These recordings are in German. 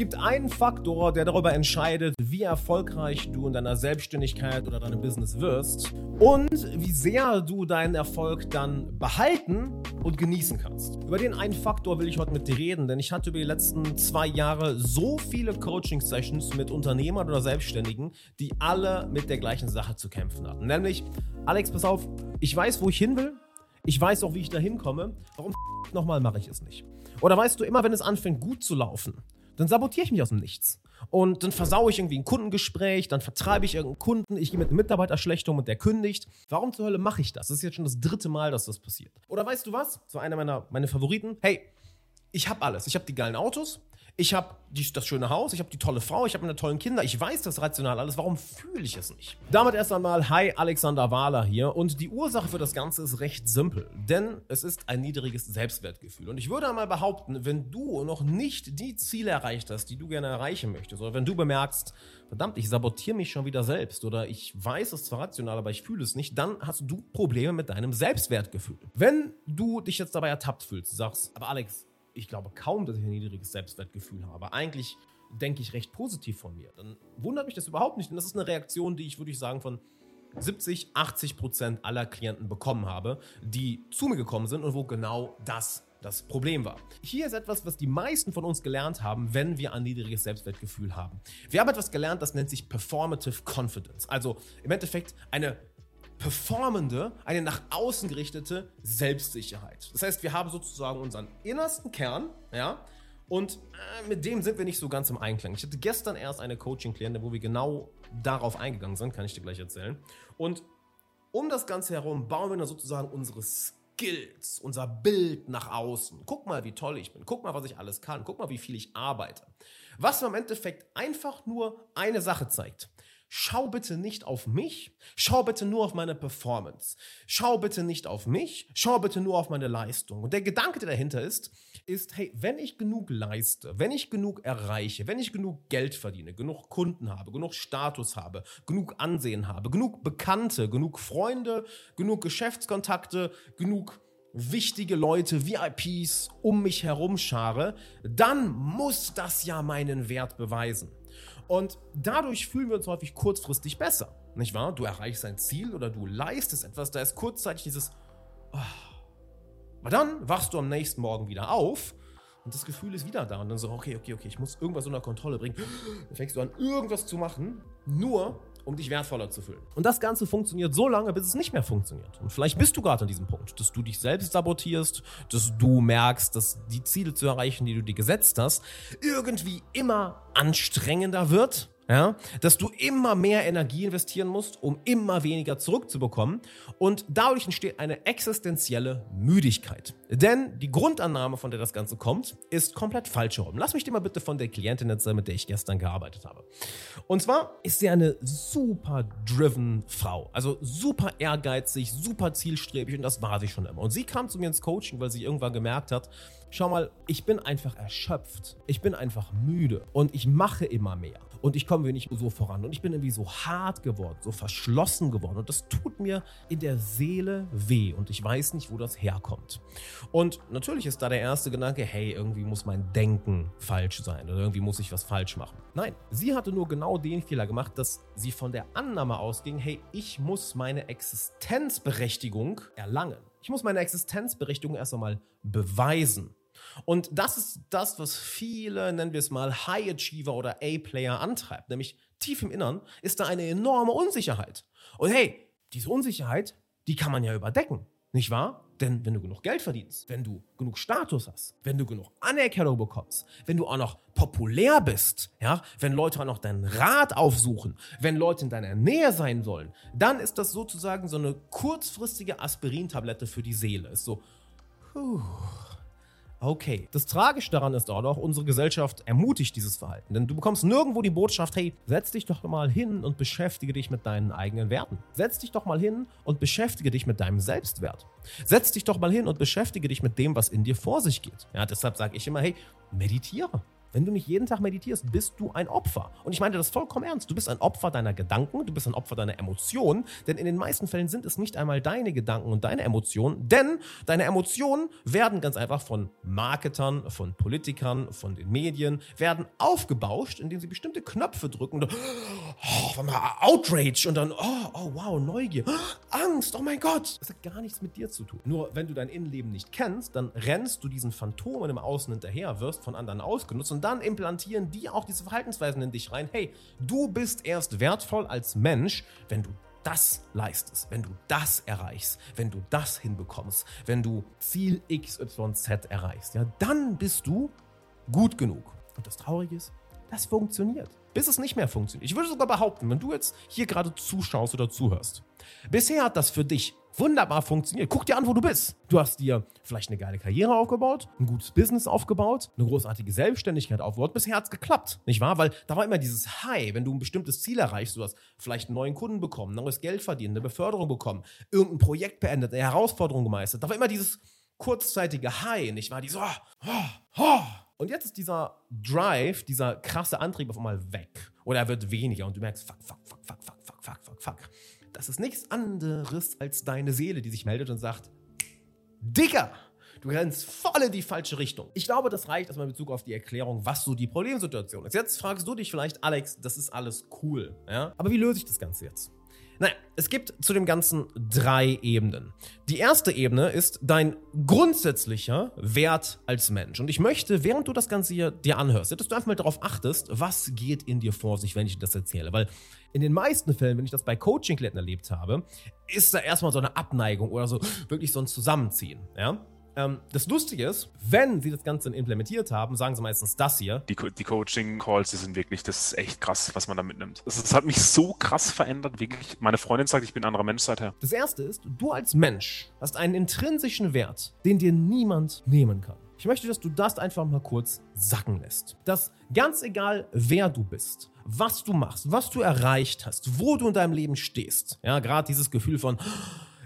gibt einen Faktor, der darüber entscheidet, wie erfolgreich du in deiner Selbstständigkeit oder deinem Business wirst und wie sehr du deinen Erfolg dann behalten und genießen kannst. Über den einen Faktor will ich heute mit dir reden, denn ich hatte über die letzten zwei Jahre so viele Coaching-Sessions mit Unternehmern oder Selbstständigen, die alle mit der gleichen Sache zu kämpfen hatten. Nämlich, Alex, pass auf, ich weiß, wo ich hin will. Ich weiß auch, wie ich da hinkomme. Warum nochmal mache ich es nicht? Oder weißt du, immer wenn es anfängt gut zu laufen, dann sabotiere ich mich aus dem Nichts. Und dann versaue ich irgendwie ein Kundengespräch, dann vertreibe ich irgendeinen Kunden, ich gehe mit einem Mitarbeiter schlecht um und der kündigt. Warum zur Hölle mache ich das? Das ist jetzt schon das dritte Mal, dass das passiert. Oder weißt du was? So einer meiner meine Favoriten. Hey, ich habe alles. Ich habe die geilen Autos, ich habe das schöne Haus, ich habe die tolle Frau, ich habe meine tollen Kinder, ich weiß das rational alles, warum fühle ich es nicht? Damit erst einmal, hi, Alexander Wahler hier und die Ursache für das Ganze ist recht simpel, denn es ist ein niedriges Selbstwertgefühl. Und ich würde einmal behaupten, wenn du noch nicht die Ziele erreicht hast, die du gerne erreichen möchtest, oder wenn du bemerkst, verdammt, ich sabotiere mich schon wieder selbst oder ich weiß es zwar rational, aber ich fühle es nicht, dann hast du Probleme mit deinem Selbstwertgefühl. Wenn du dich jetzt dabei ertappt fühlst, sagst, aber Alex, ich glaube kaum, dass ich ein niedriges Selbstwertgefühl habe. Eigentlich denke ich recht positiv von mir. Dann wundert mich das überhaupt nicht. Denn das ist eine Reaktion, die ich, würde ich sagen, von 70, 80 Prozent aller Klienten bekommen habe, die zu mir gekommen sind und wo genau das das Problem war. Hier ist etwas, was die meisten von uns gelernt haben, wenn wir ein niedriges Selbstwertgefühl haben. Wir haben etwas gelernt, das nennt sich Performative Confidence. Also im Endeffekt eine performende, eine nach außen gerichtete Selbstsicherheit. Das heißt, wir haben sozusagen unseren innersten Kern, ja, und äh, mit dem sind wir nicht so ganz im Einklang. Ich hatte gestern erst eine Coaching-Klientin, wo wir genau darauf eingegangen sind, kann ich dir gleich erzählen. Und um das Ganze herum bauen wir dann sozusagen unsere Skills, unser Bild nach außen. Guck mal, wie toll ich bin. Guck mal, was ich alles kann. Guck mal, wie viel ich arbeite. Was im Endeffekt einfach nur eine Sache zeigt schau bitte nicht auf mich, schau bitte nur auf meine Performance. Schau bitte nicht auf mich, schau bitte nur auf meine Leistung. Und der Gedanke, der dahinter ist, ist, hey, wenn ich genug leiste, wenn ich genug erreiche, wenn ich genug Geld verdiene, genug Kunden habe, genug Status habe, genug Ansehen habe, genug Bekannte, genug Freunde, genug Geschäftskontakte, genug wichtige Leute, VIPs um mich herum schare, dann muss das ja meinen Wert beweisen. Und dadurch fühlen wir uns häufig kurzfristig besser. Nicht wahr? Du erreichst ein Ziel oder du leistest etwas, da ist kurzzeitig dieses. Oh. Aber dann wachst du am nächsten Morgen wieder auf und das Gefühl ist wieder da. Und dann so, okay, okay, okay, ich muss irgendwas unter Kontrolle bringen. Dann fängst du an, irgendwas zu machen, nur um dich wertvoller zu fühlen. Und das Ganze funktioniert so lange, bis es nicht mehr funktioniert. Und vielleicht bist du gerade an diesem Punkt, dass du dich selbst sabotierst, dass du merkst, dass die Ziele zu erreichen, die du dir gesetzt hast, irgendwie immer anstrengender wird ja, dass du immer mehr Energie investieren musst, um immer weniger zurückzubekommen und dadurch entsteht eine existenzielle Müdigkeit. Denn die Grundannahme, von der das Ganze kommt, ist komplett falsch herum. Lass mich dir mal bitte von der Klientin erzählen, mit der ich gestern gearbeitet habe. Und zwar ist sie eine super driven Frau, also super ehrgeizig, super zielstrebig und das war sie schon immer. Und sie kam zu mir ins Coaching, weil sie irgendwann gemerkt hat, schau mal, ich bin einfach erschöpft, ich bin einfach müde und ich mache immer mehr und ich komme nicht so voran und ich bin irgendwie so hart geworden, so verschlossen geworden und das tut mir in der Seele weh und ich weiß nicht, wo das herkommt. Und natürlich ist da der erste Gedanke, hey, irgendwie muss mein Denken falsch sein oder irgendwie muss ich was falsch machen. Nein, sie hatte nur genau den Fehler gemacht, dass sie von der Annahme ausging, hey, ich muss meine Existenzberechtigung erlangen. Ich muss meine Existenzberechtigung erst einmal beweisen. Und das ist das, was viele, nennen wir es mal, High Achiever oder A-Player antreibt. Nämlich tief im Innern ist da eine enorme Unsicherheit. Und hey, diese Unsicherheit, die kann man ja überdecken, nicht wahr? Denn wenn du genug Geld verdienst, wenn du genug Status hast, wenn du genug Anerkennung bekommst, wenn du auch noch populär bist, ja, wenn Leute auch noch deinen Rat aufsuchen, wenn Leute in deiner Nähe sein sollen, dann ist das sozusagen so eine kurzfristige Aspirintablette für die Seele. Ist so, puh, Okay. Das Tragische daran ist auch noch, unsere Gesellschaft ermutigt dieses Verhalten. Denn du bekommst nirgendwo die Botschaft, hey, setz dich doch mal hin und beschäftige dich mit deinen eigenen Werten. Setz dich doch mal hin und beschäftige dich mit deinem Selbstwert. Setz dich doch mal hin und beschäftige dich mit dem, was in dir vor sich geht. Ja, deshalb sage ich immer, hey, meditiere. Wenn du nicht jeden Tag meditierst, bist du ein Opfer. Und ich meine das vollkommen ernst. Du bist ein Opfer deiner Gedanken, du bist ein Opfer deiner Emotionen, denn in den meisten Fällen sind es nicht einmal deine Gedanken und deine Emotionen, denn deine Emotionen werden ganz einfach von Marketern, von Politikern, von den Medien, werden aufgebauscht, indem sie bestimmte Knöpfe drücken. Oh, Outrage und dann, oh, oh wow, Neugier, Angst, oh mein Gott. Das hat gar nichts mit dir zu tun. Nur wenn du dein Innenleben nicht kennst, dann rennst du diesen Phantomen im Außen hinterher, wirst von anderen ausgenutzt und dann implantieren die auch diese Verhaltensweisen in dich rein. Hey, du bist erst wertvoll als Mensch, wenn du das leistest, wenn du das erreichst, wenn du das hinbekommst, wenn du Ziel XYZ erreichst, ja, dann bist du gut genug. Und das Traurige ist, das funktioniert. Bis es nicht mehr funktioniert. Ich würde sogar behaupten, wenn du jetzt hier gerade zuschaust oder zuhörst, bisher hat das für dich wunderbar funktioniert. Guck dir an, wo du bist. Du hast dir vielleicht eine geile Karriere aufgebaut, ein gutes Business aufgebaut, eine großartige Selbstständigkeit aufgebaut. Bisher hat es geklappt, nicht wahr? Weil da war immer dieses High, wenn du ein bestimmtes Ziel erreichst, du hast vielleicht einen neuen Kunden bekommen, neues Geld verdient, eine Beförderung bekommen, irgendein Projekt beendet, eine Herausforderung gemeistert. Da war immer dieses kurzzeitige High, nicht wahr? Dieses oh, oh, oh. Und jetzt ist dieser Drive, dieser krasse Antrieb auf einmal weg. Oder er wird weniger und du merkst, fuck, fuck, fuck, fuck, fuck, fuck, fuck, fuck, fuck das ist nichts anderes als deine Seele, die sich meldet und sagt, Digga, Du rennst voll in die falsche Richtung. Ich glaube, das reicht erstmal in Bezug auf die Erklärung, was so die Problemsituation ist. Jetzt fragst du dich vielleicht, Alex, das ist alles cool, ja? Aber wie löse ich das Ganze jetzt? Naja, es gibt zu dem Ganzen drei Ebenen. Die erste Ebene ist dein grundsätzlicher Wert als Mensch. Und ich möchte, während du das Ganze hier dir anhörst, dass du einfach mal darauf achtest, was geht in dir vor sich, wenn ich dir das erzähle. Weil in den meisten Fällen, wenn ich das bei Coaching-Klienten erlebt habe, ist da erstmal so eine Abneigung oder so wirklich so ein Zusammenziehen. Ja? Ähm, das Lustige ist, wenn sie das Ganze implementiert haben, sagen sie meistens das hier. Die, die Coaching-Calls, die sind wirklich, das ist echt krass, was man da mitnimmt. Das, das, hat mich so krass verändert, wirklich. Meine Freundin sagt, ich bin ein anderer Mensch seither. Das erste ist, du als Mensch hast einen intrinsischen Wert, den dir niemand nehmen kann. Ich möchte, dass du das einfach mal kurz sacken lässt. Dass ganz egal, wer du bist, was du machst, was du erreicht hast, wo du in deinem Leben stehst, ja, gerade dieses Gefühl von,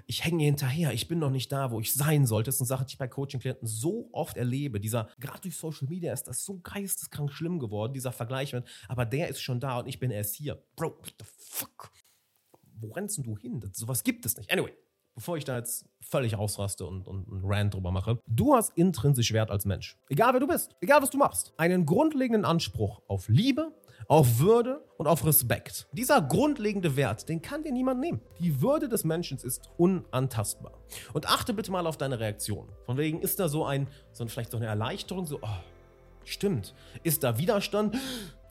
ich hänge hinterher, ich bin noch nicht da, wo ich sein sollte. Das ist eine Sache, die ich bei Coaching-Klienten so oft erlebe. Dieser, gerade durch Social Media ist das so geisteskrank schlimm geworden, dieser Vergleich mit, aber der ist schon da und ich bin erst hier. Bro, what the fuck? Wo rennst du hin? Das, sowas gibt es nicht. Anyway, bevor ich da jetzt völlig ausraste und, und einen Rant drüber mache, du hast intrinsisch Wert als Mensch. Egal wer du bist, egal was du machst. Einen grundlegenden Anspruch auf Liebe, auf Würde und auf Respekt. Dieser grundlegende Wert, den kann dir niemand nehmen. Die Würde des Menschen ist unantastbar. Und achte bitte mal auf deine Reaktion. Von wegen ist da so ein, so ein vielleicht so eine Erleichterung, so, oh, stimmt. Ist da Widerstand?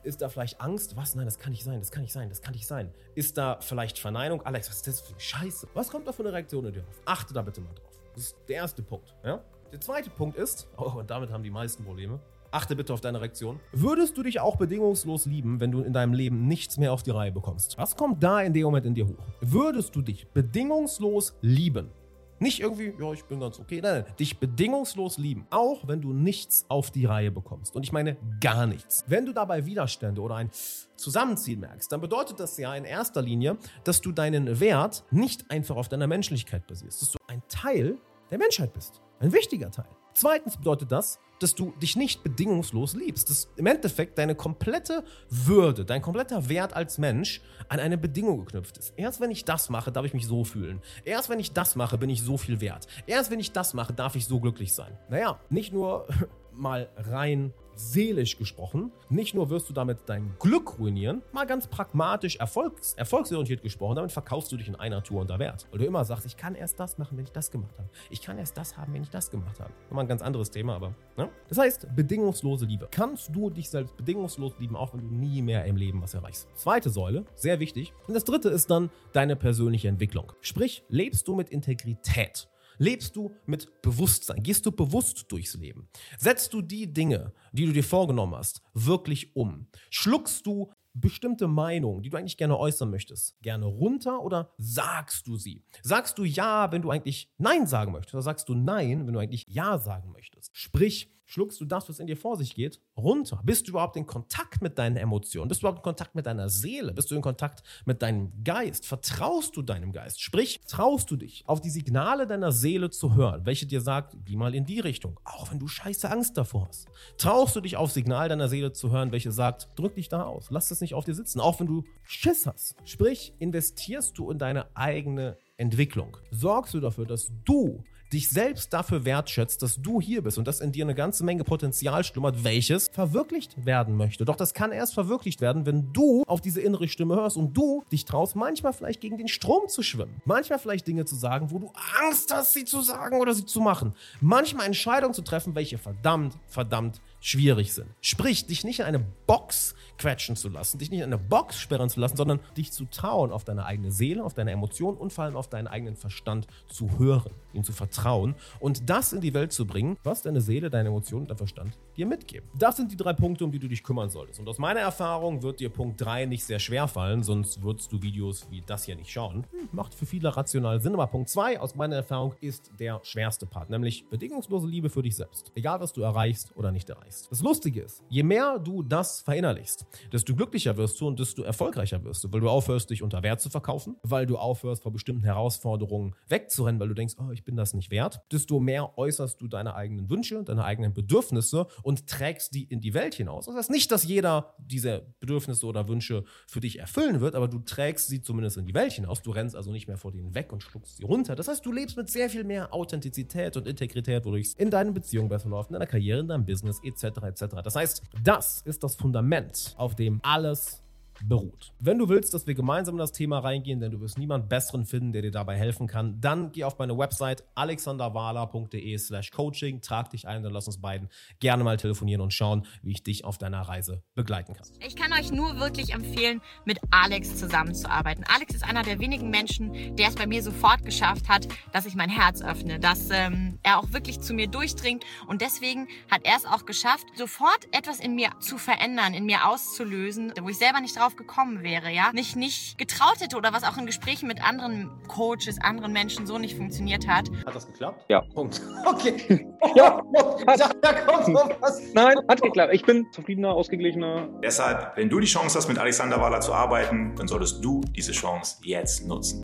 Ist da vielleicht Angst? Was? Nein, das kann nicht sein, das kann nicht sein, das kann nicht sein. Ist da vielleicht Verneinung? Alex, was ist das für eine Scheiße? Was kommt da für eine Reaktion in dir auf? Achte da bitte mal drauf. Das ist der erste Punkt. Ja? Der zweite Punkt ist, oh, und damit haben die meisten Probleme, Achte bitte auf deine Reaktion. Würdest du dich auch bedingungslos lieben, wenn du in deinem Leben nichts mehr auf die Reihe bekommst? Was kommt da in dem Moment in dir hoch? Würdest du dich bedingungslos lieben? Nicht irgendwie, ja, ich bin ganz okay. Nein, nein, dich bedingungslos lieben. Auch wenn du nichts auf die Reihe bekommst. Und ich meine gar nichts. Wenn du dabei Widerstände oder ein Zusammenziehen merkst, dann bedeutet das ja in erster Linie, dass du deinen Wert nicht einfach auf deiner Menschlichkeit basierst. Dass du ein Teil der Menschheit bist. Ein wichtiger Teil. Zweitens bedeutet das, dass du dich nicht bedingungslos liebst. Dass im Endeffekt deine komplette Würde, dein kompletter Wert als Mensch an eine Bedingung geknüpft ist. Erst wenn ich das mache, darf ich mich so fühlen. Erst wenn ich das mache, bin ich so viel wert. Erst wenn ich das mache, darf ich so glücklich sein. Naja, nicht nur mal rein seelisch gesprochen. Nicht nur wirst du damit dein Glück ruinieren, mal ganz pragmatisch, erfolgs erfolgsorientiert gesprochen, damit verkaufst du dich in einer Tour unter Wert. Weil du immer sagst, ich kann erst das machen, wenn ich das gemacht habe. Ich kann erst das haben, wenn ich das gemacht habe. Immer ein ganz anderes Thema, aber. Ne? Das heißt, bedingungslose Liebe. Kannst du dich selbst bedingungslos lieben, auch wenn du nie mehr im Leben was erreichst. Zweite Säule, sehr wichtig. Und das dritte ist dann deine persönliche Entwicklung. Sprich, lebst du mit Integrität. Lebst du mit Bewusstsein? Gehst du bewusst durchs Leben? Setzt du die Dinge, die du dir vorgenommen hast, wirklich um? Schluckst du bestimmte Meinungen, die du eigentlich gerne äußern möchtest, gerne runter oder sagst du sie? Sagst du ja, wenn du eigentlich Nein sagen möchtest, oder sagst du Nein, wenn du eigentlich Ja sagen möchtest? Sprich, schluckst du das, was in dir vor sich geht, runter? Bist du überhaupt in Kontakt mit deinen Emotionen? Bist du überhaupt in Kontakt mit deiner Seele? Bist du in Kontakt mit deinem Geist? Vertraust du deinem Geist? Sprich, traust du dich, auf die Signale deiner Seele zu hören, welche dir sagt, geh mal in die Richtung, auch wenn du scheiße Angst davor hast. Traust du dich auf Signal deiner Seele zu hören, welche sagt, drück dich da aus, lass das nicht auf dir sitzen, auch wenn du Schiss hast. Sprich, investierst du in deine eigene Entwicklung. Sorgst du dafür, dass du dich selbst dafür wertschätzt, dass du hier bist und dass in dir eine ganze Menge Potenzial schlummert, welches verwirklicht werden möchte. Doch das kann erst verwirklicht werden, wenn du auf diese innere Stimme hörst und du dich traust, manchmal vielleicht gegen den Strom zu schwimmen. Manchmal vielleicht Dinge zu sagen, wo du Angst hast, sie zu sagen oder sie zu machen. Manchmal Entscheidungen zu treffen, welche verdammt, verdammt schwierig sind. Sprich, dich nicht in eine Box quetschen zu lassen, dich nicht in eine Box sperren zu lassen, sondern dich zu trauen, auf deine eigene Seele, auf deine Emotionen und vor allem auf deinen eigenen Verstand zu hören, ihm zu vertrauen und das in die Welt zu bringen, was deine Seele, deine Emotionen und dein Verstand dir mitgeben. Das sind die drei Punkte, um die du dich kümmern solltest. Und aus meiner Erfahrung wird dir Punkt 3 nicht sehr schwer fallen, sonst würdest du Videos wie das hier nicht schauen. Hm, macht für viele rational Sinn, aber Punkt 2 aus meiner Erfahrung ist der schwerste Part, nämlich bedingungslose Liebe für dich selbst. Egal, was du erreichst oder nicht erreichst erreichst. Das Lustige ist, je mehr du das verinnerlichst, desto glücklicher wirst du und desto erfolgreicher wirst du, weil du aufhörst, dich unter Wert zu verkaufen, weil du aufhörst, vor bestimmten Herausforderungen wegzurennen, weil du denkst, oh, ich bin das nicht wert, desto mehr äußerst du deine eigenen Wünsche, deine eigenen Bedürfnisse und trägst die in die Welt hinaus. Das heißt nicht, dass jeder diese Bedürfnisse oder Wünsche für dich erfüllen wird, aber du trägst sie zumindest in die Welt hinaus. Du rennst also nicht mehr vor denen weg und schluckst sie runter. Das heißt, du lebst mit sehr viel mehr Authentizität und Integrität, wodurch es in deinen Beziehungen besser läuft, in deiner Karriere, in deinem Business etc etc. Das heißt, das ist das Fundament, auf dem alles beruht. Wenn du willst, dass wir gemeinsam in das Thema reingehen, denn du wirst niemand besseren finden, der dir dabei helfen kann, dann geh auf meine Website alexanderwala.de slash coaching, trag dich ein, dann lass uns beiden gerne mal telefonieren und schauen, wie ich dich auf deiner Reise begleiten kann. Ich kann euch nur wirklich empfehlen, mit Alex zusammenzuarbeiten. Alex ist einer der wenigen Menschen, der es bei mir sofort geschafft hat, dass ich mein Herz öffne, dass ähm, er auch wirklich zu mir durchdringt und deswegen hat er es auch geschafft, sofort etwas in mir zu verändern, in mir auszulösen, wo ich selber nicht drauf drauf gekommen wäre, ja, mich nicht getraut hätte oder was auch in Gesprächen mit anderen Coaches, anderen Menschen so nicht funktioniert hat. Hat das geklappt? Ja. Punkt. Okay. Ja, ich dachte, da kommt noch was. Nein, hat geklappt. Ich bin zufriedener, ausgeglichener. Deshalb, wenn du die Chance hast, mit Alexander Wahler zu arbeiten, dann solltest du diese Chance jetzt nutzen.